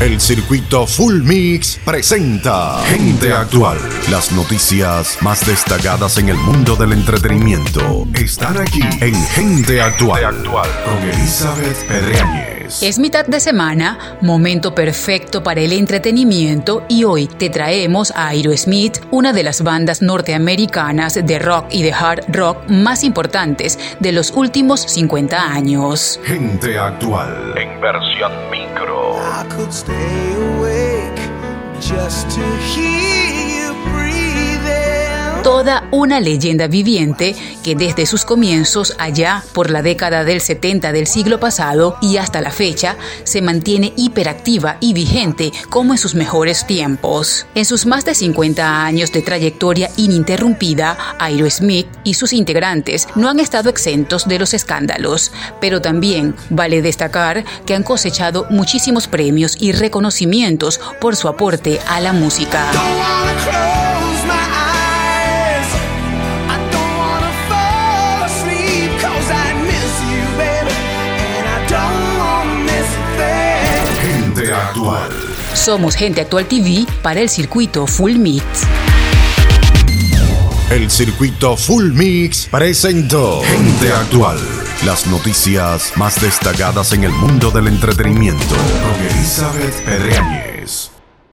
El circuito Full Mix presenta Gente Actual. Las noticias más destacadas en el mundo del entretenimiento están aquí en Gente Actual, con Elizabeth Pedreñez. Es mitad de semana, momento perfecto para el entretenimiento y hoy te traemos a Aerosmith, una de las bandas norteamericanas de rock y de hard rock más importantes de los últimos 50 años. Gente Actual en versión micro. I could stay awake Toda una leyenda viviente que desde sus comienzos allá por la década del 70 del siglo pasado y hasta la fecha se mantiene hiperactiva y vigente como en sus mejores tiempos. En sus más de 50 años de trayectoria ininterrumpida, Aerosmith y sus integrantes no han estado exentos de los escándalos, pero también vale destacar que han cosechado muchísimos premios y reconocimientos por su aporte a la música. Actual. Somos Gente Actual TV para el circuito Full Mix. El circuito Full Mix presentó Gente Actual. Las noticias más destacadas en el mundo del entretenimiento con Elizabeth Pedreñez.